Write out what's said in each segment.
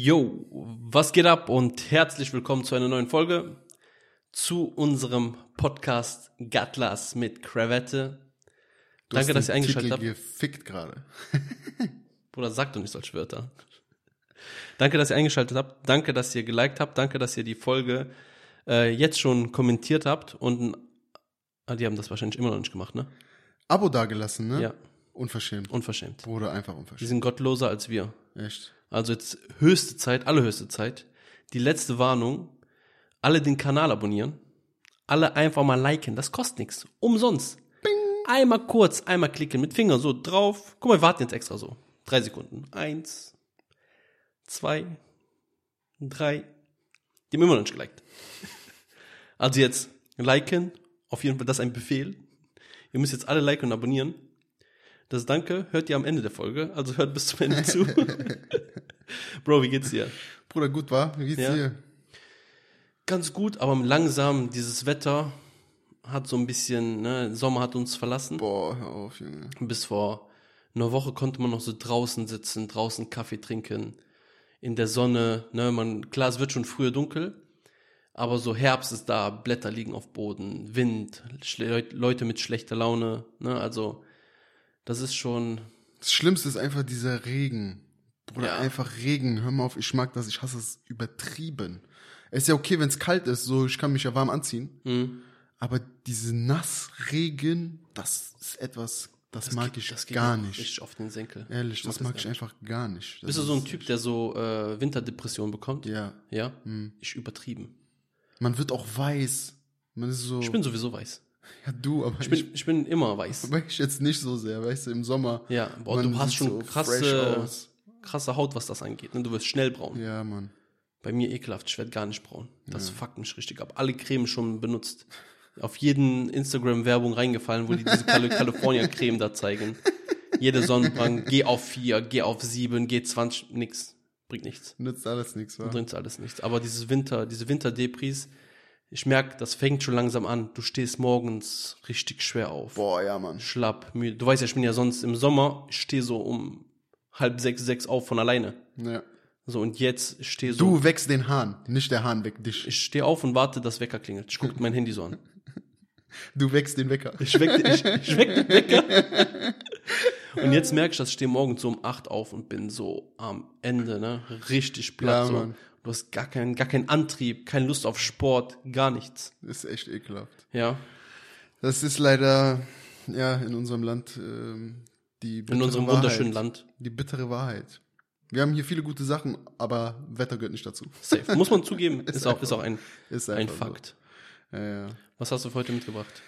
Yo, was geht ab und herzlich willkommen zu einer neuen Folge zu unserem Podcast Gatlas mit Krawette. Du Danke, dass ihr eingeschaltet habt. gefickt gerade. Bruder, sag doch nicht solche Wörter. Danke, dass ihr eingeschaltet habt. Danke, dass ihr geliked habt. Danke, dass ihr die Folge äh, jetzt schon kommentiert habt. Und ah, die haben das wahrscheinlich immer noch nicht gemacht, ne? Abo dagelassen, ne? Ja, Unverschämt. unverschämt. Bruder, einfach Die unverschämt. sind gottloser als wir. Echt. Also jetzt höchste Zeit, allerhöchste Zeit. Die letzte Warnung. Alle den Kanal abonnieren. Alle einfach mal liken. Das kostet nichts. Umsonst. Einmal kurz, einmal klicken mit Finger so drauf. Guck mal, wir warten jetzt extra so. Drei Sekunden. Eins, zwei, drei. Die haben immer noch nicht geliked. Also jetzt liken. Auf jeden Fall, das ist ein Befehl. Ihr müsst jetzt alle liken und abonnieren. Das Danke hört ihr am Ende der Folge. Also hört bis zum Ende zu. Bro, wie geht's dir? Bruder, gut war? Wie geht's Ja. dir? Ganz gut, aber langsam, dieses Wetter hat so ein bisschen, ne, Sommer hat uns verlassen. Boah, hör auf, Junge. Bis vor einer Woche konnte man noch so draußen sitzen, draußen Kaffee trinken, in der Sonne, ne, man, klar, es wird schon früher dunkel, aber so Herbst ist da, Blätter liegen auf Boden, Wind, Leute mit schlechter Laune, ne, also, das ist schon, Das Schlimmste ist einfach dieser Regen. Bruder, Ja. einfach Regen. Hör mal auf, ich mag das, ich hasse es übertrieben. Es ist ja okay, wenn es kalt ist, so ich kann mich ja warm anziehen. hm, Aber diese Nassregen, das ist etwas, das, mag geht- ich das geht gar nicht. Richtig auf den Senkel. Ehrlich, das mag mag das ich einfach gar nicht. Das Bist du so ein Typ, der so äh, Winterdepression bekommt? Ja. Ja? Ich übertrieben. Man wird auch weiß. Man ist so. Ich bin sowieso weiß. Ja, du, aber Ich bin, ich bin immer weiß. Aber ich jetzt nicht so sehr, weißt du, im Sommer. Ja, boah, du hast schon so krasse, krasse Haut, was das angeht. Ne? Du wirst schnell braun. Ja, Mann. Bei mir ekelhaft, ich werde gar nicht braun. Das fuckt mich richtig ab. Alle Creme schon benutzt. Auf jeden Instagram-Werbung reingefallen, wo die diese Cali- California-Creme da zeigen. Jede Sonnenbrand, geh auf 4, geh auf 7, geh 20, nix. Bringt nichts. Nützt alles nichts, wa? Bringt alles nichts. Aber dieses Winter, diese Winterdepris, ich merke, das fängt schon langsam an. Du stehst morgens richtig schwer auf. Boah, ja, Mann. schlapp, müde. Du weißt ja, ich bin ja sonst im Sommer, ich stehe so um halb sechs, sechs auf von alleine. Ja. So, und jetzt stehe so. Du wächst den Hahn, nicht der Hahn weckt dich. Ich stehe auf und warte, dass Wecker klingelt. Ich gucke mein Handy so an. Du wächst den Wecker. Ich weck, ich, ich weck den Wecker. Und jetzt merke ich, dass ich stehe morgens so um acht auf und bin so am Ende, ne? Richtig platt. Ja, so. Du hast gar keinen, gar keinen Antrieb, keine Lust auf Sport, gar nichts. Das ist echt ekelhaft. Ja. Das ist leider, ja, in unserem Land ähm, die bittere In unserem Wahrheit. wunderschönen Land. Die bittere Wahrheit. Wir haben hier viele gute Sachen, aber Wetter gehört nicht dazu. Safe. Muss man zugeben, ist, auch, ist auch ein, Ist ein einfach so. Fakt. Ja, ja. Was hast du für heute mitgebracht?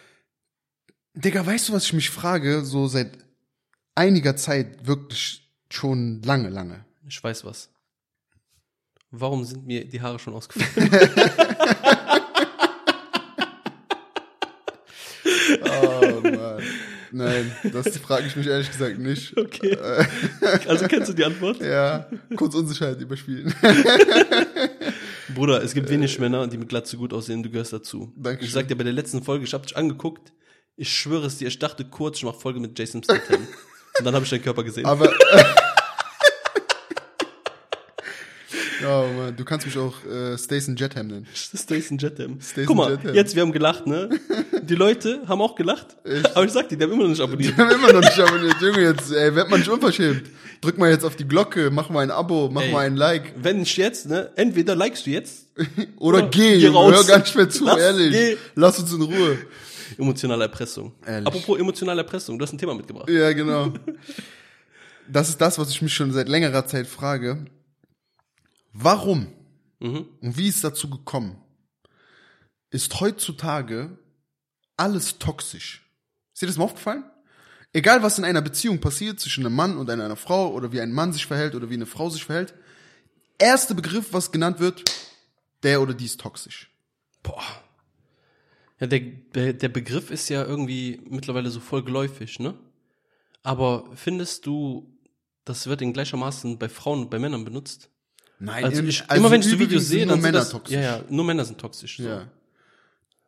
Digga, weißt du, was ich mich frage? So seit einiger Zeit, wirklich schon lange, lange. Ich weiß was. Warum sind mir die Haare schon ausgefallen? Oh Mann. Nein, das frage ich mich ehrlich gesagt nicht. Okay. Also kennst du die Antwort? Ja, kurz Unsicherheit überspielen. Bruder, es gibt wenig Männer, die mit Glatze gut aussehen, du gehörst dazu. Dankeschön. Ich sag dir bei der letzten Folge, ich hab dich angeguckt, ich schwöre es dir, ich dachte kurz, ich mach Folge mit Jason Statham. Und dann habe ich deinen Körper gesehen. Aber. Oh Mann, du kannst mich auch äh, Stacey Jetham nennen. Stacey Guck mal, Statham. jetzt, wir haben gelacht, ne? Die Leute haben auch gelacht. Aber ich sag dir, die haben immer noch nicht abonniert. Wir haben immer noch nicht abonniert. Junge, jetzt, ey, werd mal nicht unverschämt. Drück mal jetzt auf die Glocke, mach mal ein Abo, mach Ey. mal ein Like. Wenn ich jetzt, ne, entweder likest du jetzt, Oder Oder geh, geh raus. hör gar nicht mehr zu, Lass, ehrlich. geh. Lass uns in Ruhe. emotionale Erpressung. Ehrlich. Apropos emotionale Erpressung, du hast ein Thema mitgebracht. Ja, genau. Das ist das, was ich mich schon seit längerer Zeit frage. Warum Mhm. und wie ist es dazu gekommen? Ist heutzutage alles toxisch? Ist dir das mal aufgefallen? Egal, was in einer Beziehung passiert zwischen einem Mann und einer Frau oder wie ein Mann sich verhält oder wie eine Frau sich verhält, erste Begriff, was genannt wird, der oder die ist toxisch. Boah. Ja, der, der, der Begriff ist ja irgendwie mittlerweile so voll geläufig, ne? Aber findest du, das wird in gleichermaßen bei Frauen und bei Männern benutzt? Nein, Also, ich, also immer wenn ich so Videos sehe, nur dann sind Männer das, toxisch. Ja, ja, nur Männer sind toxisch. So. Ja.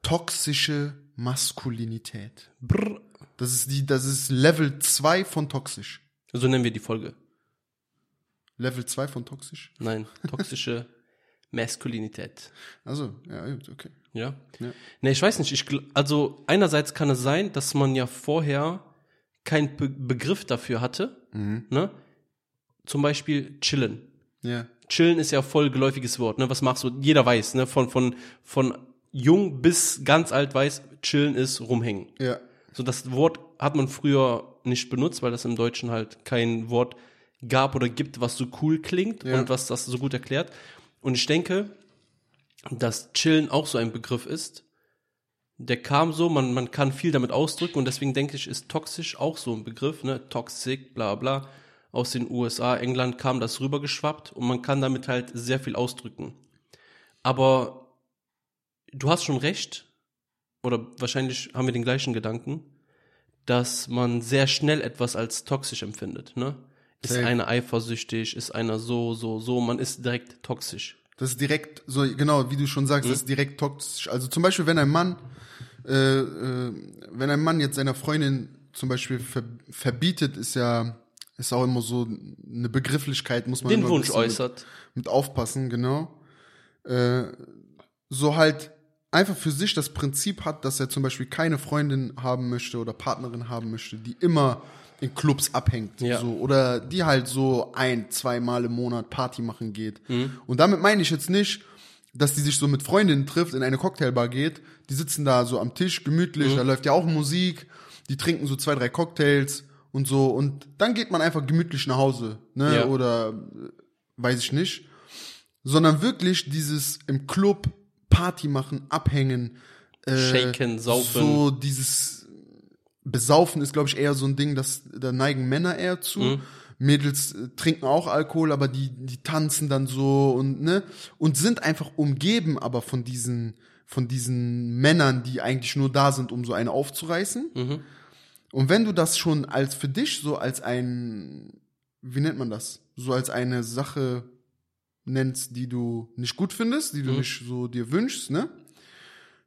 Toxische Maskulinität. Brr. Das ist die, das ist Level 2 von toxisch. So nennen wir die Folge. Level 2 von toxisch? Nein, toxische Maskulinität. Also, ja, okay. Ja? Ja. Nee, ich weiß nicht. Ich, also einerseits kann es sein, dass man ja vorher keinen Be Begriff dafür hatte. Ne? Zum Beispiel chillen. Ja. Chillen ist ja voll geläufiges Wort. Ne? Was machst du? Jeder weiß, ne? Von, von, von jung bis ganz alt weiß, chillen ist rumhängen. Ja. So das Wort hat man früher nicht benutzt, weil das im Deutschen halt kein Wort gab oder gibt, was so cool klingt Ja. und was das so gut erklärt. Und ich denke, dass Chillen auch so ein Begriff ist. Der kam so, man, man kann viel damit ausdrücken und deswegen denke ich, ist toxisch auch so ein Begriff, ne? Toxic, bla bla. Aus den USA, England kam das rübergeschwappt und man kann damit halt sehr viel ausdrücken. Aber du hast schon recht, oder wahrscheinlich haben wir den gleichen Gedanken, dass man sehr schnell etwas als toxisch empfindet, ne? Ist Safe. einer eifersüchtig, ist einer so, so, so, man ist direkt toxisch. Das ist direkt, so genau, wie du schon sagst, das ist direkt toxisch. Also zum Beispiel, wenn ein Mann, äh, äh, wenn ein Mann jetzt seiner Freundin zum Beispiel ver verbietet, ist ja, ist auch immer so eine Begrifflichkeit, muss man Den immer Wunsch äußert. Mit, mit aufpassen, genau. Äh, so halt einfach für sich das Prinzip hat, dass er zum Beispiel keine Freundin haben möchte oder Partnerin haben möchte, die immer in Clubs abhängt. Ja. So, oder die halt so ein, zweimal im Monat Party machen geht. Mhm. Und damit meine ich jetzt nicht, dass die sich so mit Freundinnen trifft, in eine Cocktailbar geht. Die sitzen da so am Tisch gemütlich, Mhm. da läuft ja auch Musik, die trinken so zwei, drei Cocktails und so. Und dann geht man einfach gemütlich nach Hause, ne? Ja. Oder äh, weiß ich nicht. Sondern wirklich dieses im Club Party machen, abhängen, äh, Shaken, saufen. So dieses Besaufen ist, glaube ich, eher so ein Ding, das da neigen Männer eher zu. Mhm. Mädels äh, trinken auch Alkohol, aber die, die tanzen dann so und ne und sind einfach umgeben, aber von diesen von diesen Männern, die eigentlich nur da sind, um so eine aufzureißen. Mhm. Und wenn du das schon als für dich so als ein, wie nennt man das, so als eine Sache nennst, die du nicht gut findest, die du Mhm. nicht so dir wünschst, ne?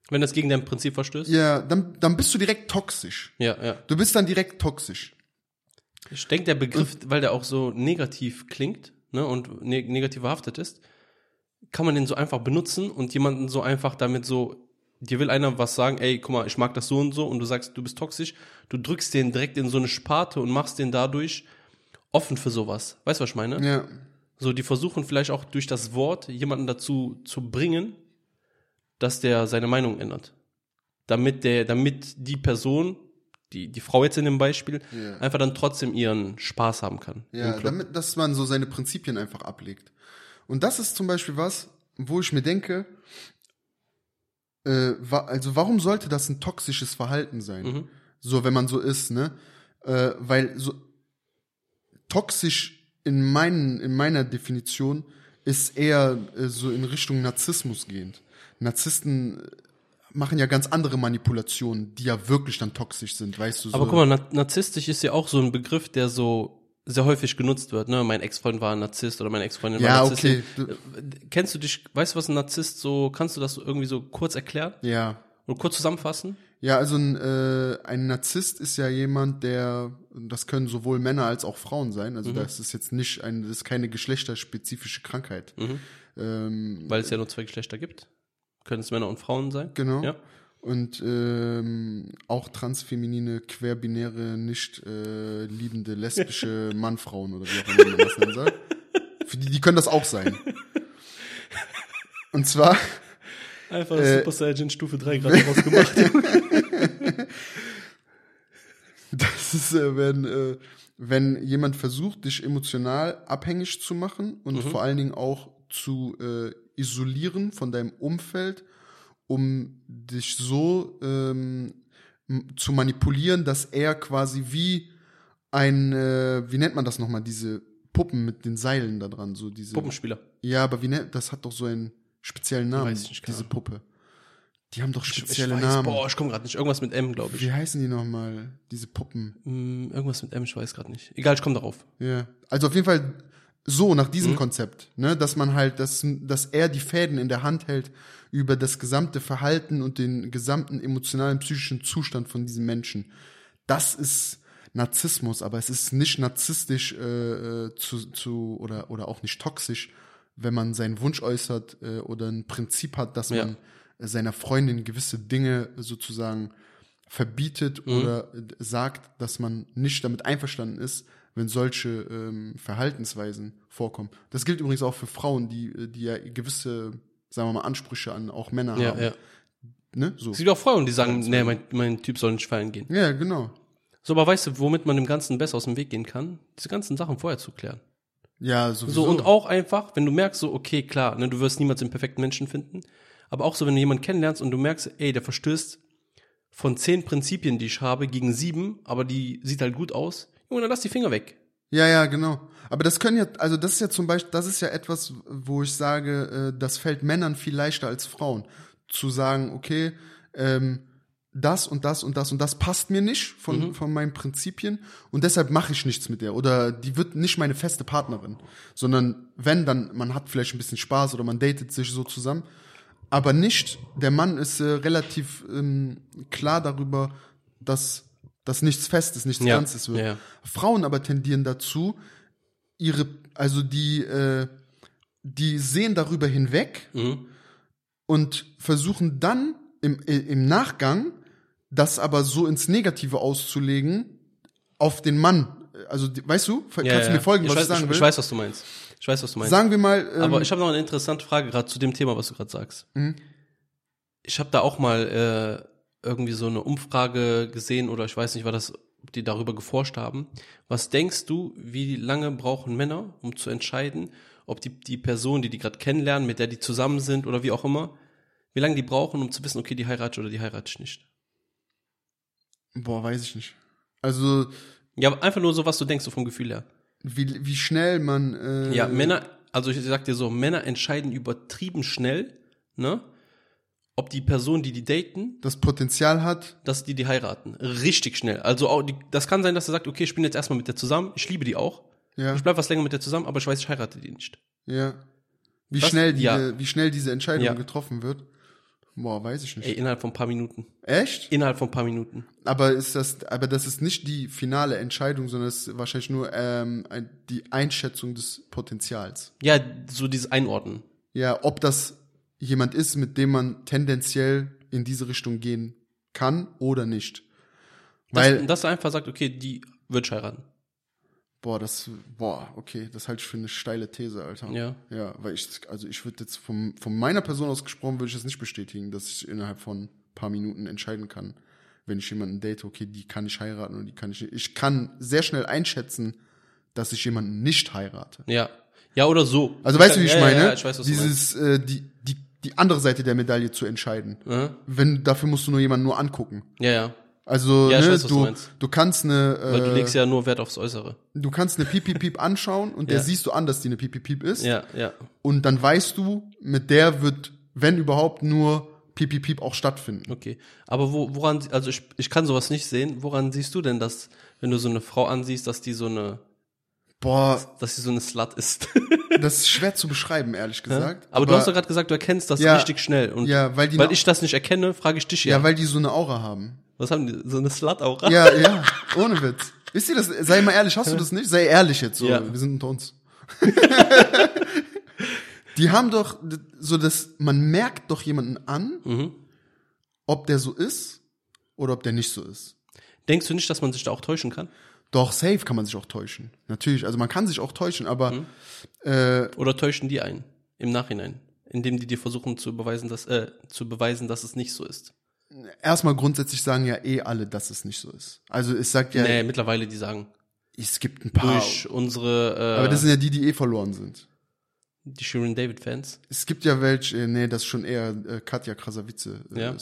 Wenn das gegen dein Prinzip verstößt? Ja, dann, dann bist du direkt toxisch. Ja, ja. Du bist dann direkt toxisch. Ich denke, der Begriff, weil der auch so negativ klingt ne, und ne negativ behaftet ist, kann man den so einfach benutzen und jemanden so einfach damit so, dir will einer was sagen, ey, guck mal, ich mag das so und so und du sagst, du bist toxisch, du drückst den direkt in so eine Sparte und machst den dadurch offen für sowas. Weißt du, was ich meine? Ja. So, die versuchen vielleicht auch durch das Wort jemanden dazu zu bringen, dass der seine Meinung ändert. Damit der, damit die Person, die, die Frau jetzt in dem Beispiel, Ja. einfach dann trotzdem ihren Spaß haben kann. Ja, damit, dass man so seine Prinzipien einfach ablegt. Und das ist zum Beispiel was, wo ich mir denke, äh, wa also warum sollte das ein toxisches Verhalten sein? Mhm. So, wenn man so ist, ne? Äh, weil so toxisch in meinen, in meiner Definition ist eher äh, so in Richtung Narzissmus gehend. Narzissten äh, machen ja ganz andere Manipulationen, die ja wirklich dann toxisch sind, weißt du? So. Aber guck mal, na narzisstisch ist ja auch so ein Begriff, der so sehr häufig genutzt wird. Ne? Mein Ex-Freund war ein Narzisst oder meine Ex-Freundin Ja, war Narzisstin. okay. Äh, Kennst du dich, weißt du, was ein Narzisst so, kannst du das irgendwie so kurz erklären Ja. oder kurz zusammenfassen? Ja, also ein, äh, ein Narzisst ist ja jemand, der, das können sowohl Männer als auch Frauen sein, also das ist jetzt nicht ein, das ist keine geschlechterspezifische Krankheit. Ähm, Weil es ja nur zwei Geschlechter gibt. Können es Männer und Frauen sein? genau. Ja. Und ähm, auch transfeminine, querbinäre, nicht äh, liebende, lesbische Mannfrauen oder wie auch immer man das nennen soll. Für die, die können das auch sein. Und zwar, Einfach Äh, Super Saiyan Stufe 3 gerade rausgemacht. Das ist, äh, wenn, äh, wenn jemand versucht, dich emotional abhängig zu machen und vor allen Dingen auch zu äh, isolieren von deinem Umfeld, um dich so ähm, zu manipulieren, dass er quasi wie ein, äh, wie nennt man das nochmal, diese Puppen mit den Seilen da dran, so diese. Puppenspieler. Ja, aber wie nennt, das hat doch so einen speziellen Namen, Weiß ich nicht, diese Puppe. Die haben doch Ich, ich spezielle weiß, Namen. boah, ich komme gerade nicht. Irgendwas mit M, glaube ich. Wie heißen die nochmal, diese Puppen? Hm, irgendwas mit M, ich weiß gerade nicht. Egal, ich komme darauf. Ja. Also auf jeden Fall so nach diesem Konzept, ne, dass man halt, dass, dass er die Fäden in der Hand hält über das gesamte Verhalten und den gesamten emotionalen, psychischen Zustand von diesem Menschen. Das ist, Narzissmus, aber es ist nicht narzisstisch äh, äh, zu, zu oder, oder auch nicht toxisch, wenn man seinen Wunsch äußert äh, oder ein Prinzip hat, dass Ja. man äh, seiner Freundin gewisse Dinge sozusagen verbietet Mhm. oder äh, sagt, dass man nicht damit einverstanden ist, wenn solche ähm, Verhaltensweisen vorkommen. Das gilt übrigens auch für Frauen, die, äh, die ja gewisse, sagen wir mal, Ansprüche an auch Männer Ja, haben. ja. Ne? So. Es gibt auch Frauen, die sagen, nee, mein, mein Typ soll nicht feiern gehen. Ja, genau. So, aber weißt du, womit man dem Ganzen besser aus dem Weg gehen kann? Diese ganzen Sachen vorher zu klären. Ja, sowieso. So, und auch einfach, wenn du merkst, so, okay, klar, ne, du wirst niemals den perfekten Menschen finden, aber auch so, wenn du jemanden kennenlernst und du merkst, ey, der verstößt von zehn Prinzipien, die ich habe, gegen sieben, aber die sieht halt gut aus, Junge, dann lass die Finger weg. Ja, ja, genau. Aber das können ja, also das ist ja zum Beispiel, das ist ja etwas, wo ich sage, äh, das fällt Männern viel leichter als Frauen. Zu sagen, okay, ähm, das und das und das und das passt mir nicht von, von meinen Prinzipien und deshalb mache ich nichts mit der. Oder die wird nicht meine feste Partnerin. Sondern wenn, dann, man hat vielleicht ein bisschen Spaß oder man datet sich so zusammen. Aber nicht, der Mann ist äh, relativ ähm, klar darüber, dass, dass nichts Festes, nichts Ja, Ganzes wird. ja, ja. Frauen aber tendieren dazu, ihre, also die, äh, die sehen darüber hinweg Mhm. und versuchen dann im, äh, im Nachgang das aber so ins Negative auszulegen auf den Mann. Also, weißt du, kannst Ja, du mir folgen, ich was weiß, ich sagen ich, will? ich weiß, was du meinst. Ich weiß, was du meinst. Sagen wir mal, ähm, Aber ich habe noch eine interessante Frage gerade zu dem Thema, was du gerade sagst. Mhm. Ich habe da auch mal äh, irgendwie so eine Umfrage gesehen oder ich weiß nicht, war das, ob die darüber geforscht haben. Was denkst du, wie lange brauchen Männer, um zu entscheiden, ob die, die Person, die die gerade kennenlernen, mit der die zusammen sind oder wie auch immer, wie lange die brauchen, um zu wissen, okay, die heirate ich oder die heirate ich nicht? Boah, weiß ich nicht. Also, Ja, aber einfach nur so, was du denkst, so vom Gefühl her. wie, wie schnell man, äh, Ja, Männer, also ich sag dir so, Männer entscheiden übertrieben schnell, ne? Ob die Person, die die daten, das Potenzial hat, dass die die heiraten. Richtig schnell. Also auch die, das kann sein, dass er sagt, okay, ich bin jetzt erstmal mit der zusammen, ich liebe die auch. ja, Ich bleib was länger mit der zusammen, aber ich weiß, ich heirate die nicht. ja. Wie Was? schnell, diese, Ja. wie schnell diese Entscheidung Ja. getroffen wird, boah, weiß ich nicht. Ey, innerhalb von ein paar Minuten. Echt? Innerhalb von ein paar Minuten. Aber ist das, aber das ist nicht die finale Entscheidung, sondern es ist wahrscheinlich nur ähm, die Einschätzung des Potenzials. Ja, so dieses Einordnen. Ja, ob das jemand ist, mit dem man tendenziell in diese Richtung gehen kann oder nicht. Weil, dass er einfach sagt, okay, die wird heiraten. Boah, das, boah, okay, das halte ich für eine steile These, Alter. Ja. Ja, weil ich, also ich würde jetzt vom, von meiner Person aus gesprochen, würde ich es nicht bestätigen, dass ich innerhalb von ein paar Minuten entscheiden kann, wenn ich jemanden date, okay, die kann ich heiraten oder die kann ich nicht. Ich kann sehr schnell einschätzen, dass ich jemanden nicht heirate. Ja. Ja, oder so. Also weißt du, wie ich ja, meine? Ja, ja, ich weiß, was du meinst. Dieses, äh, die, die, die andere Seite der Medaille zu entscheiden. Mhm. Wenn, dafür musst du nur jemanden nur angucken. Ja, ja. Also, Ja, ne, weiß, du du, du kannst eine, Weil du äh, legst ja nur Wert aufs Äußere. du kannst eine Piep Piep Piep anschauen und der Ja. siehst du an, dass die eine Piep Piep Piep ist. Ja, ja. Und dann weißt du, mit der wird, wenn überhaupt, nur Piep Piep Piep auch stattfinden. Okay. Aber wo, woran, also ich, ich kann sowas nicht sehen. Woran siehst du denn, dass, wenn du so eine Frau ansiehst, dass die so eine, Boah, dass sie so eine Slut ist? das ist schwer zu beschreiben, ehrlich gesagt. aber, du hast doch gerade gesagt, du erkennst das Ja. richtig schnell. Und Ja, weil die weil ich das nicht erkenne, frage ich dich ja. ja, weil die so eine Aura haben. Was haben die? So eine Slut auch? Ja, ja, ohne Witz. Wisst ihr das? Sei mal ehrlich, hast du das nicht? Sei ehrlich jetzt so. Ja. Wir sind unter uns. die haben doch so das, man merkt doch jemanden an, Mhm. ob der so ist oder ob der nicht so ist. Denkst du nicht, dass man sich da auch täuschen kann? Doch, safe kann man sich auch täuschen. Natürlich. Also man kann sich auch täuschen, aber Mhm. äh, Oder täuschen die ein? Im Nachhinein? Indem die dir versuchen zu beweisen, dass, äh, zu beweisen, dass es nicht so ist. erstmal grundsätzlich sagen ja eh alle, dass es nicht so ist. Also es sagt ja, Nee, mittlerweile die sagen. es gibt ein paar. Durch unsere, äh, aber das sind ja die, die eh verloren sind. die Shirin David Fans. Es gibt ja welche, äh, nee, das ist schon eher äh, Katja Krasavice-Style. Äh, Ja.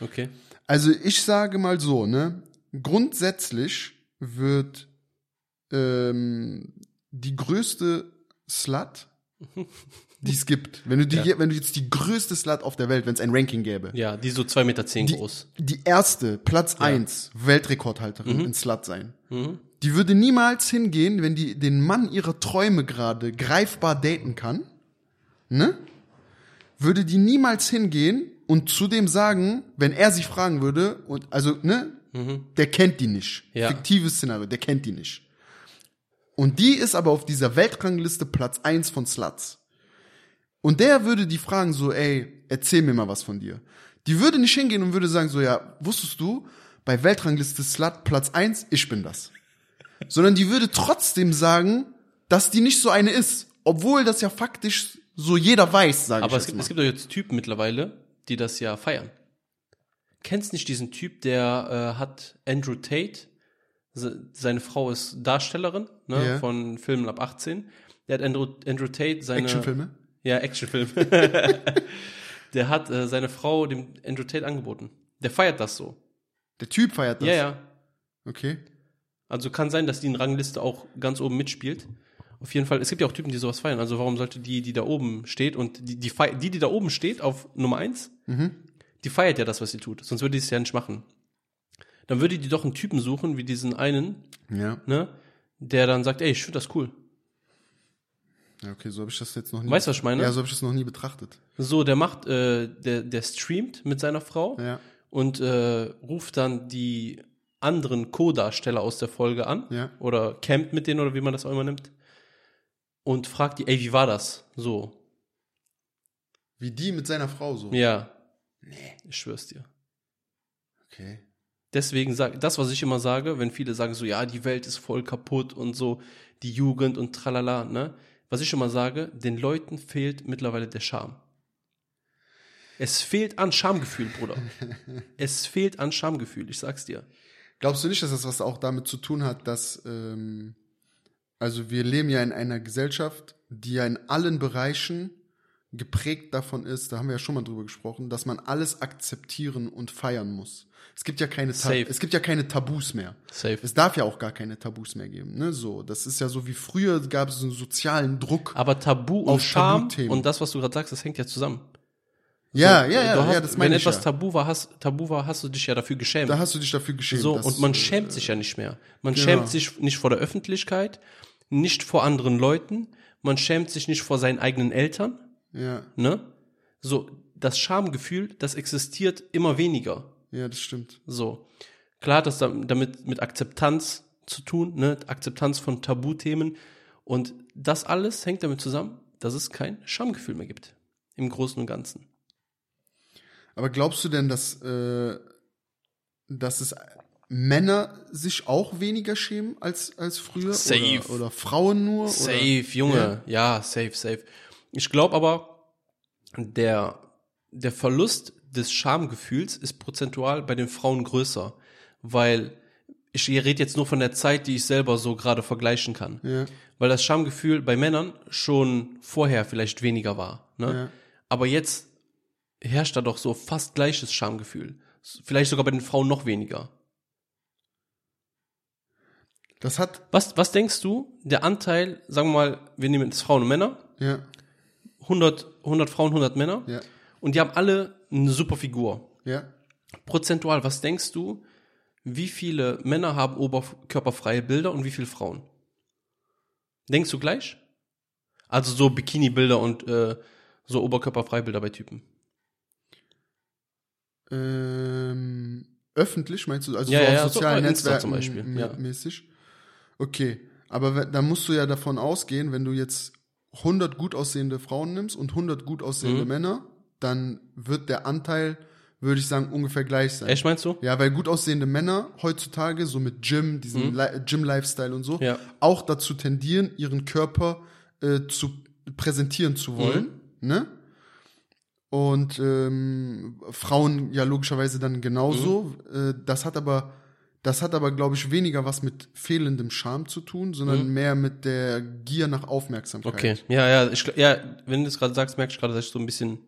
Okay. Also ich sage mal so, ne? Grundsätzlich wird ähm, die größte Slut, die es gibt, wenn du die, Ja. wenn du jetzt die größte Slut auf der Welt, wenn es ein Ranking gäbe, Ja, die so zwei Meter zehn die, groß. die erste, Platz eins Weltrekordhalterin Mhm. in Slut sein. Die würde niemals hingehen, wenn die den Mann ihrer Träume gerade greifbar daten kann, ne? Würde die niemals hingehen und zu dem sagen, wenn er sich fragen würde, und also, ne, Der kennt die nicht. Ja. Fiktives Szenario, der kennt die nicht. Und die ist aber auf dieser Weltrangliste Platz 1 von Sluts. Und der würde die fragen so, ey, erzähl mir mal was von dir. Die würde nicht hingehen und würde sagen so, ja, wusstest du, bei Weltrangliste Slut Platz 1, ich bin das. Sondern die würde trotzdem sagen, dass die nicht so eine ist. Obwohl das ja faktisch so jeder weiß, sage ich Aber es gibt, es gibt doch jetzt Typen mittlerweile, die das ja feiern. Kennst nicht diesen Typ, der äh, hat Andrew Tate, se- seine Frau ist Darstellerin ne, Ja. von Filmen ab 18. Der hat Andrew, Andrew Tate seine Actionfilme? Ja, Actionfilm. der hat äh, seine Frau dem Andrew Tate angeboten. Der feiert das so. Der Typ feiert das. Ja, ja. Okay. Also kann sein, dass die in Rangliste auch ganz oben mitspielt. Auf jeden Fall, es gibt ja auch Typen, die sowas feiern. Also warum sollte die, die da oben steht und die, die, die, die da oben steht auf Nummer eins, die feiert ja das, was sie tut. Sonst würde die es ja nicht machen. Dann würde die doch einen Typen suchen, wie diesen einen, Ja. ne, der dann sagt, ey, ich finde das cool. Ja, okay, so habe ich das jetzt noch nie. Weißt du, was ich meine? Ja, so habe ich das noch nie betrachtet. So, der macht, äh, der, der streamt mit seiner Frau Ja. und äh, ruft dann die anderen Co-Darsteller aus der Folge an Ja. oder campt mit denen oder wie man das auch immer nimmt und fragt die, ey, wie war das? So, Wie die mit seiner Frau so. ja. Nee. Ich schwör's dir. Okay. Deswegen sag, das, was ich immer sage, wenn viele sagen so, ja, die Welt ist voll kaputt und so, die Jugend und tralala, ne? Was ich immer sage, den Leuten fehlt mittlerweile der Charme. Es fehlt an Schamgefühl, Bruder. es fehlt an Schamgefühl, ich sag's dir. Glaubst du nicht, dass das was auch damit zu tun hat, dass, ähm, also wir leben ja in einer Gesellschaft, die ja in allen Bereichen geprägt davon ist, da haben wir ja schon mal drüber gesprochen, dass man alles akzeptieren und feiern muss. Es gibt ja keine, Ta Safe. es gibt ja keine Tabus mehr. Safe. Es darf ja auch gar keine Tabus mehr geben, ne? So, das ist ja so wie früher gab es einen sozialen Druck. Aber Tabu und Auf Scham Tabuthemen. und das, was du gerade sagst, das hängt ja zusammen. ja, So, ja, ja, hast, ja, das Wenn meine ich etwas ja. Tabu war, hast, Tabu war, hast du dich ja dafür geschämt. Da hast du dich dafür geschämt. So, und man äh, schämt sich ja nicht mehr. Man genau. schämt sich nicht vor der Öffentlichkeit, nicht vor anderen Leuten, man schämt sich nicht vor seinen eigenen Eltern, Ja, ne? So, das Schamgefühl, das existiert immer weniger. ja, das stimmt. So. Klar hat das dam- damit mit Akzeptanz zu tun, ne? Akzeptanz von Tabuthemen. Und das alles hängt damit zusammen, dass es kein Schamgefühl mehr gibt. Im Großen und Ganzen. Aber glaubst du denn, dass, äh, dass es Männer sich auch weniger schämen als, als früher? Safe. Oder, oder Frauen nur? Safe, Oder? Junge. Ja, safe, safe. Ich glaube aber, der, der Verlust des Schamgefühls ist prozentual bei den Frauen größer. Weil ich rede jetzt nur von der Zeit, die ich selber so gerade vergleichen kann. Ja, Weil das Schamgefühl bei Männern schon vorher vielleicht weniger war. Ne? ja. Aber jetzt herrscht da doch so fast gleiches Schamgefühl. Vielleicht sogar bei den Frauen noch weniger. Das hat, Was, was denkst du, der Anteil, sagen wir mal, wir nehmen jetzt Frauen und Männer, ja, 100, 100 Frauen, 100 Männer, ja, und die haben alle eine super Figur. ja. Prozentual, was denkst du, wie viele Männer haben oberkörperfreie Bilder und wie viele Frauen? Denkst du gleich? Also so Bikini-Bilder und äh, so oberkörperfreie Bilder bei Typen. Ähm, öffentlich meinst du? Also Ja, so ja, auf ja, so sozialen Insta Netzwerken zum Beispiel, ja. mäßig? Okay, aber da musst du ja davon ausgehen, wenn du jetzt 100 gut aussehende Frauen nimmst und 100 gut aussehende Mhm. Männer, dann wird der Anteil, würde ich sagen, ungefähr gleich sein. Echt meinst du? Ja, weil gut aussehende Männer heutzutage, so mit Gym, diesen Li- Gym-Lifestyle und so, Mhm. Ja. auch dazu tendieren, ihren Körper äh, zu präsentieren zu wollen, Mhm. ne? Und ähm, Frauen ja logischerweise dann genauso. Mhm. Äh, das hat aber, das hat aber, glaube ich, weniger was mit fehlendem Charme zu tun, sondern mehr mit der Gier nach Aufmerksamkeit. Mhm. Okay, ja, ja, ich, ja, wenn du das gerade sagst, merke ich gerade, dass ich so ein bisschen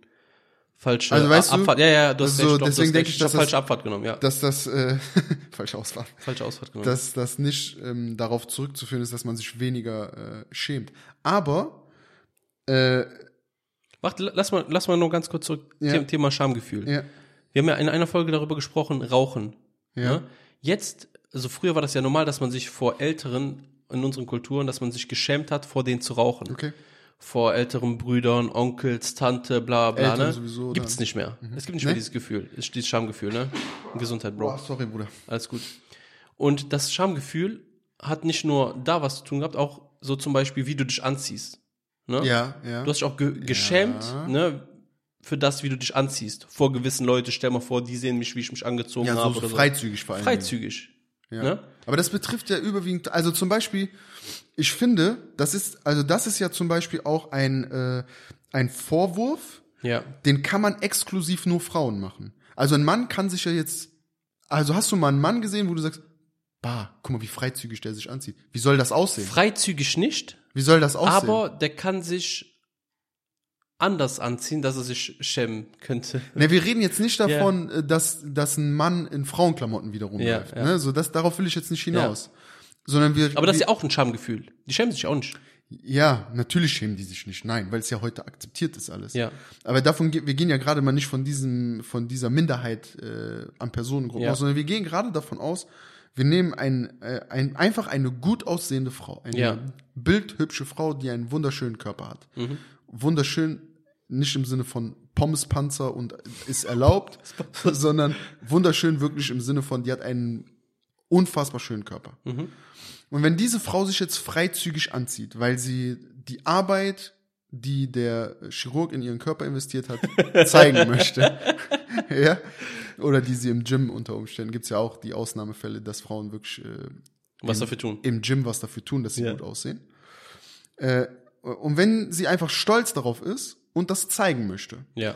falsche Also weißt du, Abfahrt, ja, ja, du hast also recht, deswegen du hast denke ich, dass ich falsche Abfahrt genommen, ja, Dass das, äh, falsche Auswahl. falsche Ausfahrt genommen. dass das nicht ähm, darauf zurückzuführen ist, dass man sich weniger äh, schämt. Aber äh, Warte, lass mal, lass mal noch ganz kurz zurück, Ja. Thema- Thema Schamgefühl. ja, Wir haben ja in einer Folge darüber gesprochen, Rauchen. Ja. Ne? Jetzt, also früher war das ja normal, dass man sich vor Älteren in unseren Kulturen, dass man sich geschämt hat, vor denen zu rauchen. okay. vor älteren Brüdern, Onkels, Tante, bla bla, Eltern ne? sowieso, Mhm. Gibt's dann. nicht mehr. Es gibt nicht mehr Ne? dieses Gefühl, dieses Schamgefühl, ne? Gesundheit, Bro. Boah, sorry, Bruder. Alles gut. Und das Schamgefühl hat nicht nur da was zu tun gehabt, auch so zum Beispiel, wie du dich anziehst. Ne? Ja, ja. Du hast dich auch ge geschämt, ne? Für das, wie du dich anziehst. Vor gewissen Leute, stell mal vor, die sehen mich, wie ich mich angezogen ja, habe. so, oder so freizügig vor allem. Freizügig. Ja. Ne? Aber das betrifft ja überwiegend, also zum Beispiel, ich finde, das ist, also das ist ja zum Beispiel auch ein, äh, ein Vorwurf, Ja. den kann man exklusiv nur Frauen machen. Also ein Mann kann sich ja jetzt, also hast du mal einen Mann gesehen, wo du sagst, bah, guck mal, wie freizügig der sich anzieht. Wie soll das aussehen? Freizügig nicht, Wie soll das aussehen? aber der kann sich anders anziehen, dass er sich schämen könnte. Ne, wir reden jetzt nicht davon, äh, dass, dass ein Mann in Frauenklamotten wieder rumläuft. Ja, ja. Ne? So, das, darauf will ich jetzt nicht hinaus. Sondern wir, Aber das ist ja auch ein Schamgefühl. Die schämen sich auch nicht. ja, natürlich schämen die sich nicht. Nein, weil es ja heute akzeptiert ist alles. Ja. Aber davon, wir gehen ja gerade mal nicht von diesem, von dieser Minderheit äh, an Personengruppen Ja. aus, sondern wir gehen gerade davon aus, wir nehmen ein, äh, ein, einfach eine gut aussehende Frau, eine Ja. bildhübsche Frau, die einen wunderschönen Körper hat. Mhm. Wunderschön, nicht im Sinne von Pommespanzer und ist erlaubt, sondern wunderschön wirklich im Sinne von, die hat einen unfassbar schönen Körper. Mhm. Und wenn diese Frau sich jetzt freizügig anzieht, weil sie die Arbeit, die der Chirurg in ihren Körper investiert hat, zeigen möchte, ja, oder die sie im Gym unter Umständen, gibt's ja auch die Ausnahmefälle, dass Frauen wirklich äh, Was dafür tun. im Gym was dafür tun, dass sie Ja. gut aussehen. Äh, und wenn sie einfach stolz darauf ist und das zeigen möchte, Ja.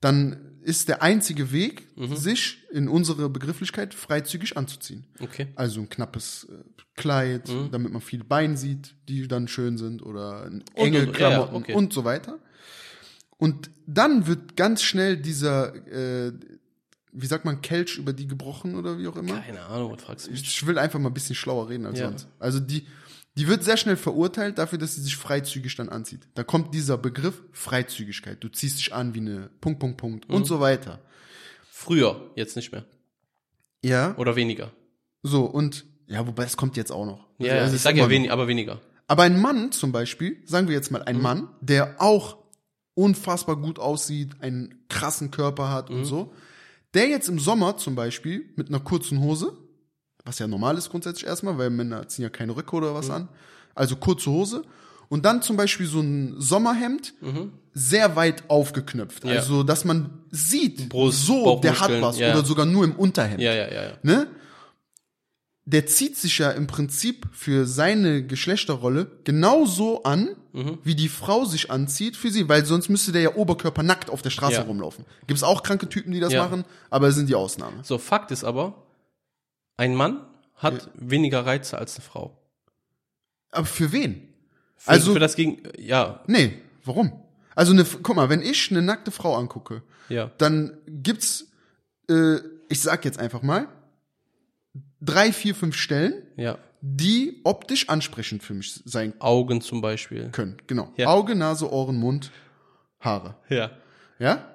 dann ist der einzige Weg, Mhm. sich in unsere Begrifflichkeit freizügig anzuziehen. Okay. Also ein knappes äh, Kleid, Mhm. damit man viele Beine sieht, die dann schön sind, oder enge Klamotten ja, okay. und so weiter. Und dann wird ganz schnell dieser, äh, wie sagt man, Kelch über die gebrochen oder wie auch immer. Keine Ahnung, was fragst du mich? Ich will einfach mal ein bisschen schlauer reden als Ja. sonst. Also die, die wird sehr schnell verurteilt dafür, dass sie sich freizügig dann anzieht. Da kommt dieser Begriff Freizügigkeit. Du ziehst dich an wie eine Punkt, Punkt, Punkt Mhm. und so weiter. Früher, jetzt nicht mehr. Ja, Oder weniger. so und ja, wobei es kommt jetzt auch noch. Ja, Also, ja es ich ist sag ja wenig, aber weniger. Aber ein Mann zum Beispiel, sagen wir jetzt mal Mhm. ein Mann, der auch unfassbar gut aussieht, einen krassen Körper hat Mhm. und so, der jetzt im Sommer zum Beispiel mit einer kurzen Hose, was ja normal ist grundsätzlich erstmal, weil Männer ziehen ja keine Röcke oder Mhm. was an, also kurze Hose und dann zum Beispiel so ein Sommerhemd, sehr weit aufgeknöpft, Mhm. Ja. also dass man sieht, Brust, so, der hat was ja. oder sogar nur im Unterhemd Ja, ja, ja, ja. ne? Der zieht sich ja im Prinzip für seine Geschlechterrolle genauso an, Mhm. wie die Frau sich anzieht für sie, weil sonst müsste der ja oberkörpernackt auf der Straße rumlaufen. Gibt es auch kranke Typen, die das machen, aber es sind die Ausnahme. So, Fakt ist aber, ein Mann hat weniger Reize als eine Frau. Aber für wen? Für, Also- für das gegen, ja, Nee, warum? Also eine, guck mal, wenn ich eine nackte Frau angucke, ja, dann gibt's, äh, ich sag jetzt einfach mal, drei, vier, fünf Stellen, ja. die optisch ansprechend für mich sein Augen zum Beispiel. können. Genau. Ja. Auge, Nase, Ohren, Mund, Haare. Ja. Ja?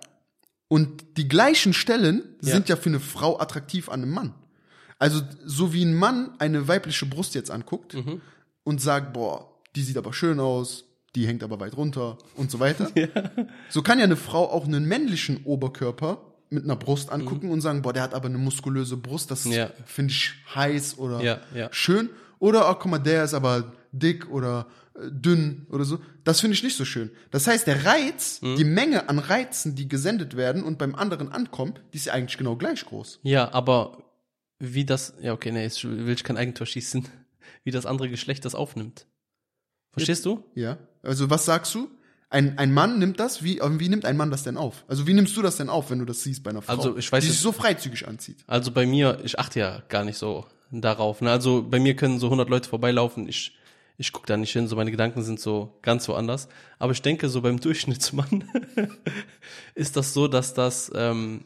Und die gleichen Stellen Ja. sind ja für eine Frau attraktiv an einem Mann. Also, so wie ein Mann eine weibliche Brust jetzt anguckt Mhm. und sagt, boah, die sieht aber schön aus, die hängt aber weit runter und so weiter. So kann ja eine Frau auch einen männlichen Oberkörper mit einer Brust angucken und sagen, boah, der hat aber eine muskulöse Brust, das Mhm. Ja. finde ich heiß oder Ja, ja. schön. Oder, oh, guck mal, der ist aber dick oder äh, dünn oder so. Das finde ich nicht so schön. Das heißt, der Reiz, Mhm. die Menge an Reizen, die gesendet werden und beim anderen ankommt, die ist ja eigentlich genau gleich groß. Ja, aber wie das, ja, okay, nee, jetzt will ich kein Eigentor schießen, wie das andere Geschlecht das aufnimmt. Verstehst du? Ja. Also, was sagst du? Ein, ein Mann nimmt das, wie, wie nimmt ein Mann das denn auf? Also, wie nimmst du das denn auf, wenn du das siehst bei einer Frau? Also, ich weiß die sich so freizügig anzieht. Also bei mir, ich achte ja gar nicht so darauf. Ne? Also bei mir können so 100 Leute vorbeilaufen. Ich, ich gucke da nicht hin. So meine Gedanken sind so ganz woanders. Aber ich denke, so beim Durchschnittsmann ist das so, dass das, ähm,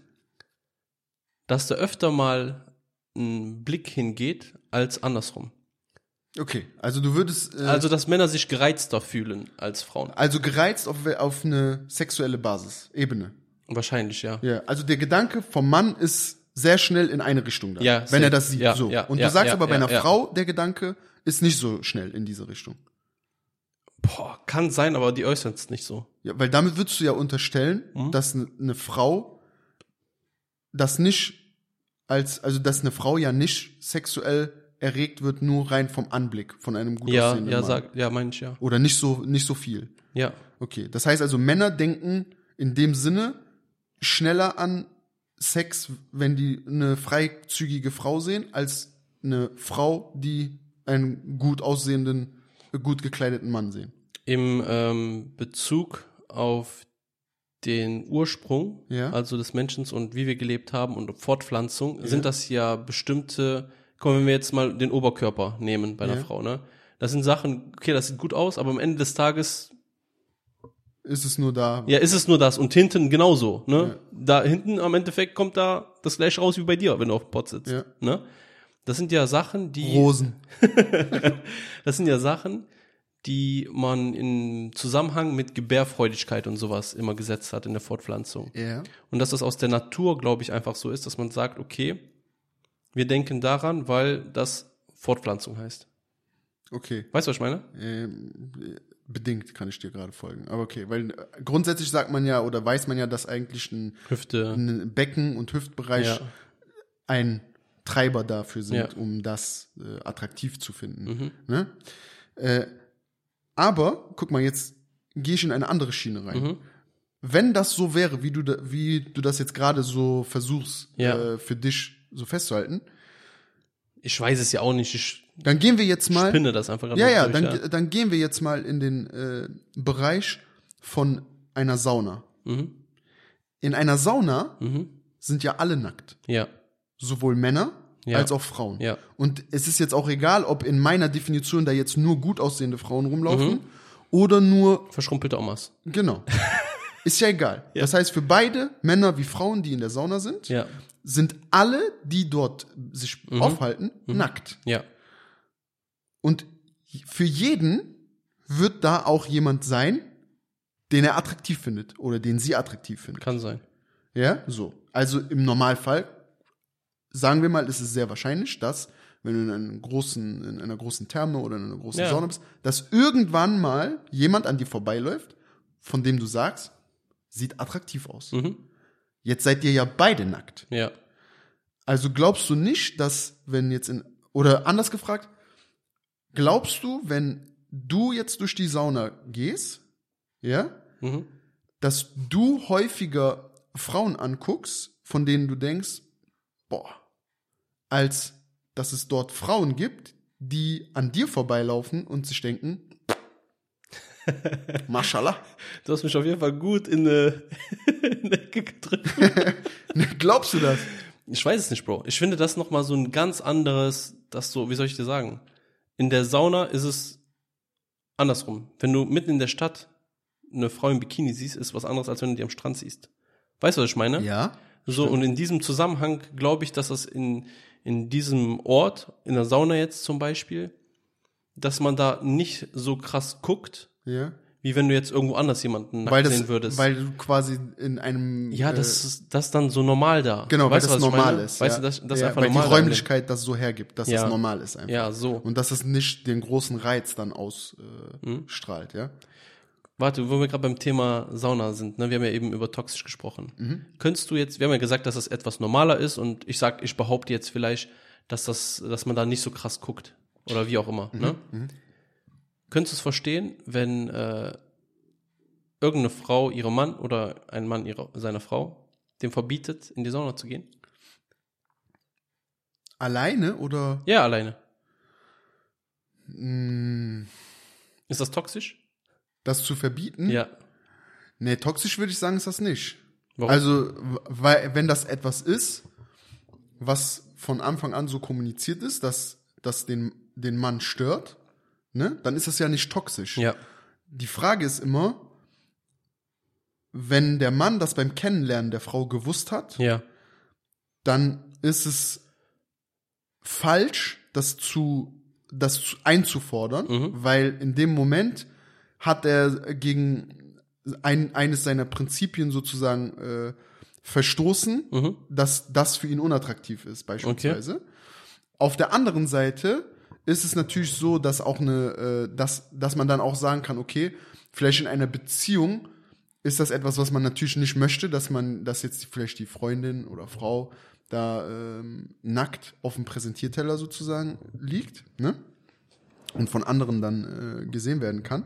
dass da öfter mal Blick hingeht als andersrum. Okay. Also, du würdest, äh, Also dass Männer sich gereizter fühlen als Frauen. also gereizt auf, auf eine sexuelle Basis, Ebene. Wahrscheinlich, ja. Ja, also der Gedanke vom Mann ist sehr schnell in eine Richtung da, Ja, wenn safe. er das sieht. Ja, so. ja, und du sagst aber bei einer. Frau, der Gedanke ist nicht so schnell in diese Richtung. Boah, kann sein, aber die äußern es nicht so. Ja, weil damit würdest du ja unterstellen, Mhm. dass eine ne Frau das nicht als, also dass eine Frau ja nicht sexuell erregt wird, nur rein vom Anblick von einem gut Ja, aussehenden ja, Mann. sag, ja, meine ich ja. Oder nicht so, nicht so viel. Ja, Okay. Das heißt also, Männer denken in dem Sinne schneller an Sex, wenn die eine freizügige Frau sehen, als eine Frau, die einen gut aussehenden, gut gekleideten Mann sehen. im ähm, Bezug auf den Ursprung, Ja. also des Menschen und wie wir gelebt haben und Fortpflanzung, sind das ja bestimmte, komm, wenn wir jetzt mal den Oberkörper nehmen bei einer Ja. Frau, ne? Das sind Sachen, okay, das sieht gut aus, aber am Ende des Tages, Ist es nur da? ja, ist es nur das und hinten genauso, ne? Ja. Da hinten am Endeffekt kommt da das gleiche raus wie bei dir, wenn du auf dem Pott sitzt, Ja. ne? Das sind ja Sachen, die Rosen. Das sind ja Sachen, die man im Zusammenhang mit Gebärfreudigkeit und sowas immer gesetzt hat in der Fortpflanzung. Ja. Und dass das aus der Natur, glaube ich, einfach so ist, dass man sagt, okay, wir denken daran, weil das Fortpflanzung heißt. Okay. Weißt du, was ich meine? Ähm, bedingt kann ich dir gerade folgen. Aber okay, weil äh, grundsätzlich sagt man ja oder weiß man ja, dass eigentlich ein, Hüfte. ein Becken- und Hüftbereich Ja. ein Treiber dafür sind, Ja. um das äh, attraktiv zu finden. Mhm. Ne? Äh, aber, guck mal, jetzt gehe ich in eine andere Schiene rein. Mhm. Wenn das so wäre, wie du, da, wie du das jetzt gerade so versuchst, Ja. äh, für dich so festzuhalten, Ich weiß es ja auch nicht. Ich dann gehen wir jetzt mal. spinne das einfach gerade Ja, ja, durch, dann, dann gehen wir jetzt mal in den äh, Bereich von einer Sauna. Mhm. In einer Sauna Mhm. sind ja alle nackt. Ja, Sowohl Männer Ja. als auch Frauen. ja. Und es ist jetzt auch egal, ob in meiner Definition da jetzt nur gut aussehende Frauen rumlaufen Mhm. oder nur, Verschrumpelte Omas. genau. ist ja egal. Ja. Das heißt, für beide, Männer wie Frauen, die in der Sauna sind, Ja, sind alle, die dort sich Mhm. aufhalten, nackt. ja, Und für jeden wird da auch jemand sein, den er attraktiv findet oder den sie attraktiv findet. kann sein. Ja, so. Also im Normalfall, sagen wir mal, ist es sehr wahrscheinlich, dass, wenn du in, einem großen, in einer großen Therme oder in einer großen Ja. Sauna bist, dass irgendwann mal jemand an dir vorbeiläuft, von dem du sagst, sieht attraktiv aus. Mhm. Jetzt seid ihr ja beide nackt. Ja, Also glaubst du nicht, dass, wenn jetzt in, oder anders gefragt, glaubst du, wenn du jetzt durch die Sauna gehst, ja, mhm. dass du häufiger Frauen anguckst, von denen du denkst, boah, als dass es dort Frauen gibt, die an dir vorbeilaufen und sich denken, Mashallah. Du hast mich auf jeden Fall gut in eine, in eine Ecke gedrückt. Glaubst du das? Ich weiß es nicht, Bro. Ich finde das nochmal so ein ganz anderes, das so, wie soll ich dir sagen? In der Sauna ist es andersrum. Wenn du mitten in der Stadt eine Frau im Bikini siehst, ist was anderes, als wenn du die am Strand siehst. Weißt du, was ich meine? Ja. So, und in diesem Zusammenhang glaube ich, dass das in, in diesem Ort, in der Sauna jetzt zum Beispiel, dass man da nicht so krass guckt, Ja. wie wenn du jetzt irgendwo anders jemanden Weil das, sehen würdest. weil du quasi in einem, ja, äh, das ist das ist dann so normal da. Genau, weißt weil das normal ist. Weißt ja. du, das, das ja, einfach weil normal. die. Räumlichkeit das so hergibt, dass Ja. das normal ist einfach. Ja, so. Und dass es nicht den großen Reiz dann ausstrahlt, äh, Mhm. ja. Warte, wo wir gerade beim Thema Sauna sind, ne? wir haben ja eben über toxisch gesprochen. Mhm. Könntest du jetzt, wir haben ja gesagt, dass das etwas normaler ist und ich sag, ich behaupte jetzt vielleicht, dass das, dass man da nicht so krass guckt oder wie auch immer. Ne? mhm. Könntest du es verstehen, wenn äh, irgendeine Frau ihrem Mann oder ein Mann ihrer, seiner Frau dem verbietet, in die Sauna zu gehen? Alleine oder? Ja, alleine. Mh, Ist das toxisch? Das zu verbieten? Ja. Nee, toxisch würde ich sagen, ist das nicht. Warum? Also, weil, wenn das etwas ist, was von Anfang an so kommuniziert ist, dass das den, den Mann stört, ne, dann ist das ja nicht toxisch. ja. Die Frage ist immer, wenn der Mann das beim Kennenlernen der Frau gewusst hat, Ja. dann ist es falsch, das zu, das zu, einzufordern, Mhm. weil in dem Moment hat er gegen ein, eines seiner Prinzipien sozusagen äh, verstoßen, Mhm. dass das für ihn unattraktiv ist, beispielsweise. Auf der anderen Seite ist es natürlich so, dass auch eine, äh, dass, dass man dann auch sagen kann, okay, vielleicht in einer Beziehung ist das etwas, was man natürlich nicht möchte, dass man, dass jetzt vielleicht die Freundin oder Frau da ähm, nackt auf dem Präsentierteller sozusagen liegt, ne? Und von anderen dann äh, gesehen werden kann.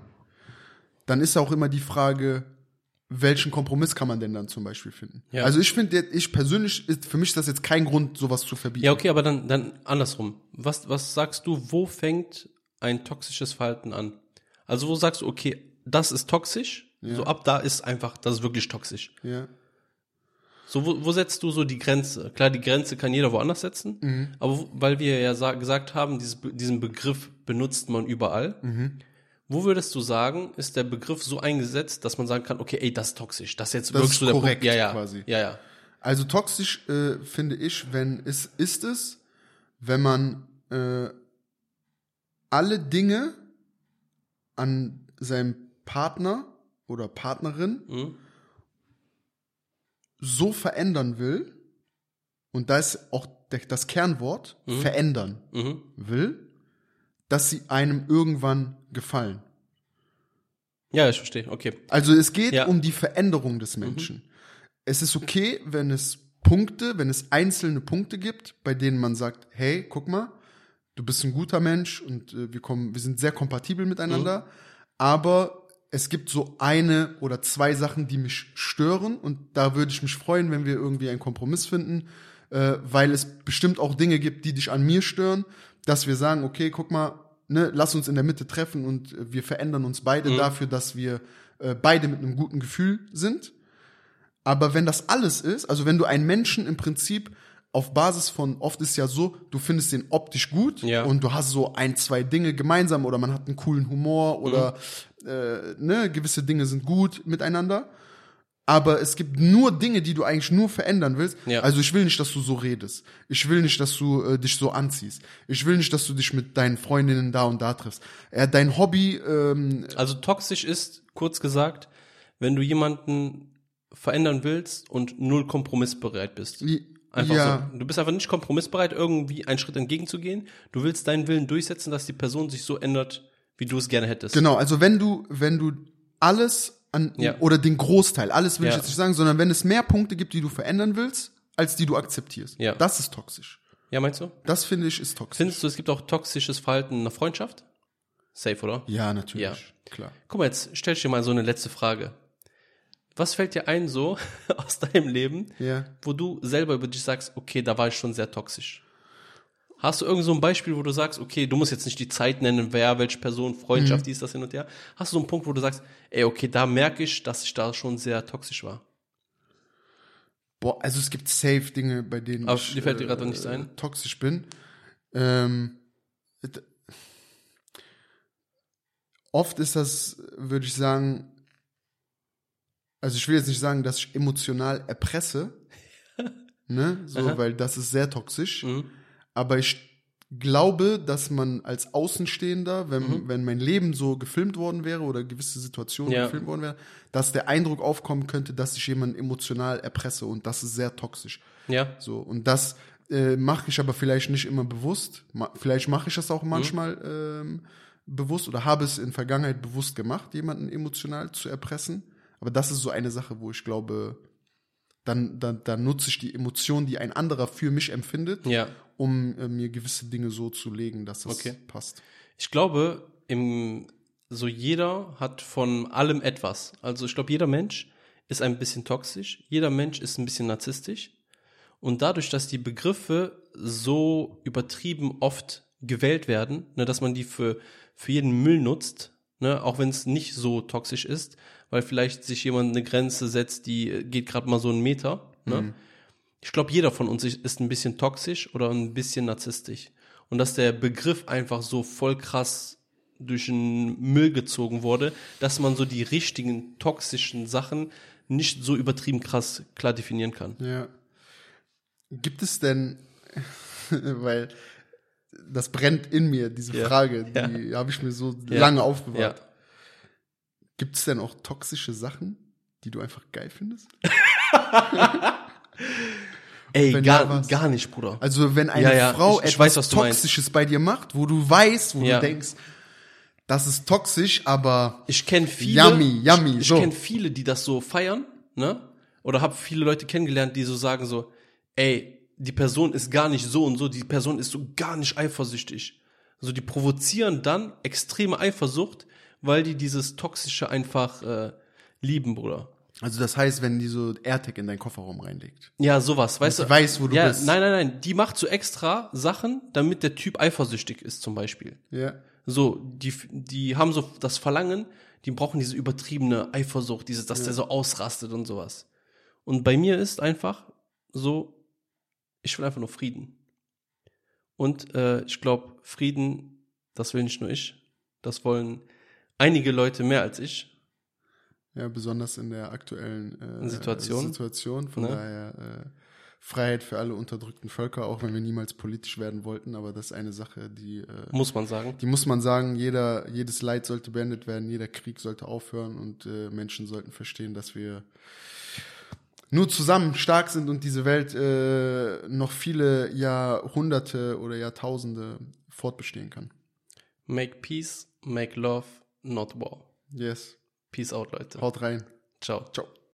Dann ist auch immer die Frage, welchen Kompromiss kann man denn dann zum Beispiel finden? Ja. Also ich finde, ich persönlich, ist, für mich ist das jetzt kein Grund, sowas zu verbieten. Ja, okay, aber dann, dann andersrum. Was, was sagst du, wo fängt ein toxisches Verhalten an? Also wo sagst du, okay, das ist toxisch, so ab da ist einfach, das ist wirklich toxisch. Ja. So, wo, wo setzt du so die Grenze? Klar, die Grenze kann jeder woanders setzen, Mhm. aber weil wir ja sa gesagt haben, dieses, diesen Begriff benutzt man überall. Mhm. Wo würdest du sagen, ist der Begriff so eingesetzt, dass man sagen kann, okay, ey, das ist toxisch, das ist jetzt Das wirklich ist so der korrekt Punkt. Ja, ja, quasi. ja, ja. Also toxisch äh, finde ich, wenn es ist es, wenn man äh, alle Dinge an seinem Partner oder Partnerin Mhm. so verändern will, und da ist auch der- das Kernwort, verändern Mhm. will, dass sie einem irgendwann gefallen. Ja, ich verstehe, okay. Also es geht Ja. um die Veränderung des Menschen. Es ist okay, wenn es Punkte, wenn es einzelne Punkte gibt, bei denen man sagt, hey, guck mal, du bist ein guter Mensch und äh, wir kommen, wir sind sehr kompatibel miteinander, aber es gibt so eine oder zwei Sachen, die mich stören und da würde ich mich freuen, wenn wir irgendwie einen Kompromiss finden, äh, weil es bestimmt auch Dinge gibt, die dich an mir stören, dass wir sagen, okay, guck mal, ne, lass uns in der Mitte treffen und äh, wir verändern uns beide dafür, dass wir äh, beide mit einem guten Gefühl sind. Aber wenn das alles ist, also wenn du einen Menschen im Prinzip auf Basis von, oft ist ja so, du findest den optisch gut Ja. und du hast so ein, zwei Dinge gemeinsam oder man hat einen coolen Humor oder äh, ne, gewisse Dinge sind gut miteinander. Aber es gibt nur Dinge, die du eigentlich nur verändern willst. Ja. Also ich will nicht, dass du so redest. Ich will nicht, dass du äh, dich so anziehst. Ich will nicht, dass du dich mit deinen Freundinnen da und da triffst. Äh, dein Hobby, ähm, Also toxisch ist, kurz gesagt, wenn du jemanden verändern willst und null kompromissbereit bist. wie- Einfach ja, so. Du bist einfach nicht kompromissbereit, irgendwie einen Schritt entgegenzugehen. Du willst deinen Willen durchsetzen, dass die Person sich so ändert, wie du es gerne hättest. Genau, also wenn du, wenn du alles an, Ja. oder den Großteil, alles will ich Ja. jetzt nicht sagen, sondern wenn es mehr Punkte gibt, die du verändern willst, als die du akzeptierst. Ja. Das ist toxisch. Ja, meinst du? Das finde ich ist toxisch. Findest du, es gibt auch toxisches Verhalten in einer Freundschaft? Safe, oder? ja, natürlich. Ja. Klar. Guck mal, jetzt stell ich dir mal so eine letzte Frage. Was fällt dir ein so aus deinem Leben, Ja. wo du selber über dich sagst, okay, da war ich schon sehr toxisch? Hast du irgend so ein Beispiel, wo du sagst, okay, du musst jetzt nicht die Zeit nennen, wer, welche Person, Freundschaft, dies, das hin und her. Hast du so einen Punkt, wo du sagst, ey, okay, da merke ich, dass ich da schon sehr toxisch war? Boah, also es gibt safe Dinge, bei denen Aber ich dir fällt dir gerade nichts ein? toxisch bin. Ähm, oft ist das, würde ich sagen, also ich will jetzt nicht sagen, dass ich emotional erpresse, ne, so, Aha. weil das ist sehr toxisch. Mhm. Aber ich glaube, dass man als Außenstehender, wenn, Mhm. wenn mein Leben so gefilmt worden wäre oder gewisse Situationen Ja. gefilmt worden wäre, dass der Eindruck aufkommen könnte, dass ich jemanden emotional erpresse und das ist sehr toxisch. Ja, So, und das äh, mache ich aber vielleicht nicht immer bewusst. Ma vielleicht mache ich das Mhm. auch manchmal ähm, bewusst oder habe es in Vergangenheit bewusst gemacht, jemanden emotional zu erpressen. Aber das ist so eine Sache, wo ich glaube, dann, dann, dann nutze ich die Emotion, die ein anderer für mich empfindet, ja. Um äh, mir gewisse Dinge so zu legen, dass das Okay. passt. Ich glaube, im, so jeder hat von allem etwas. Also ich glaube, jeder Mensch ist ein bisschen toxisch, jeder Mensch ist ein bisschen narzisstisch. Und dadurch, dass die Begriffe so übertrieben oft gewählt werden, ne, dass man die für, für jeden Müll nutzt, ne, auch wenn es nicht so toxisch ist, weil vielleicht sich jemand eine Grenze setzt, die äh, geht gerade mal so einen Meter. Ne? Ich glaube, jeder von uns ist ein bisschen toxisch oder ein bisschen narzisstisch. Und dass der Begriff einfach so voll krass durch den Müll gezogen wurde, dass man so die richtigen toxischen Sachen nicht so übertrieben krass klar definieren kann. Ja. Gibt es denn, weil das brennt in mir, diese Ja. Frage, die habe ich mir so Ja. lange aufbewahrt. Ja. Gibt es denn auch toxische Sachen, die du einfach geil findest? Ey, Wenn gar, was- gar nicht, Bruder. Also wenn eine Ja, ja, Frau ich- ich etwas weiß, meinst. Toxisches bei dir macht, wo du weißt, wo Ja. du denkst, das ist toxisch, aber Ich kenne viele, Yummy, yummy, ich, ich so. kenne viele, die das so feiern, ne? Oder habe viele Leute kennengelernt, die so sagen so, ey, die Person ist gar nicht so und so, die Person ist so gar nicht eifersüchtig. Also die provozieren dann extreme Eifersucht, weil die dieses toxische einfach äh, lieben, Bruder. Also das heißt, wenn die so AirTag in deinen Kofferraum reinlegt. Ja, sowas, weißt du? weiß, wo du ja, bist. Nein, nein, nein, die macht so extra Sachen, damit der Typ eifersüchtig ist, zum Beispiel. Ja. So, die, die haben so das Verlangen, die brauchen diese übertriebene Eifersucht, dieses, dass der so ausrastet und sowas. Und bei mir ist einfach so, ich will einfach nur Frieden. Und äh, ich glaube, Frieden, das will nicht nur ich, das wollen einige Leute mehr als ich. Ja, besonders in der aktuellen äh, Situation. Situation. Von Ne? daher äh, Freiheit für alle unterdrückten Völker, auch wenn wir niemals politisch werden wollten, aber das ist eine Sache, die, äh, Muss man sagen. die muss man sagen, jeder, jedes Leid sollte beendet werden, jeder Krieg sollte aufhören und äh, Menschen sollten verstehen, dass wir nur zusammen stark sind und diese Welt äh, noch viele Jahrhunderte oder Jahrtausende fortbestehen kann. Make peace, make love, not war. Yes. Peace out, Leute. Haut rein. Ciao. Ciao.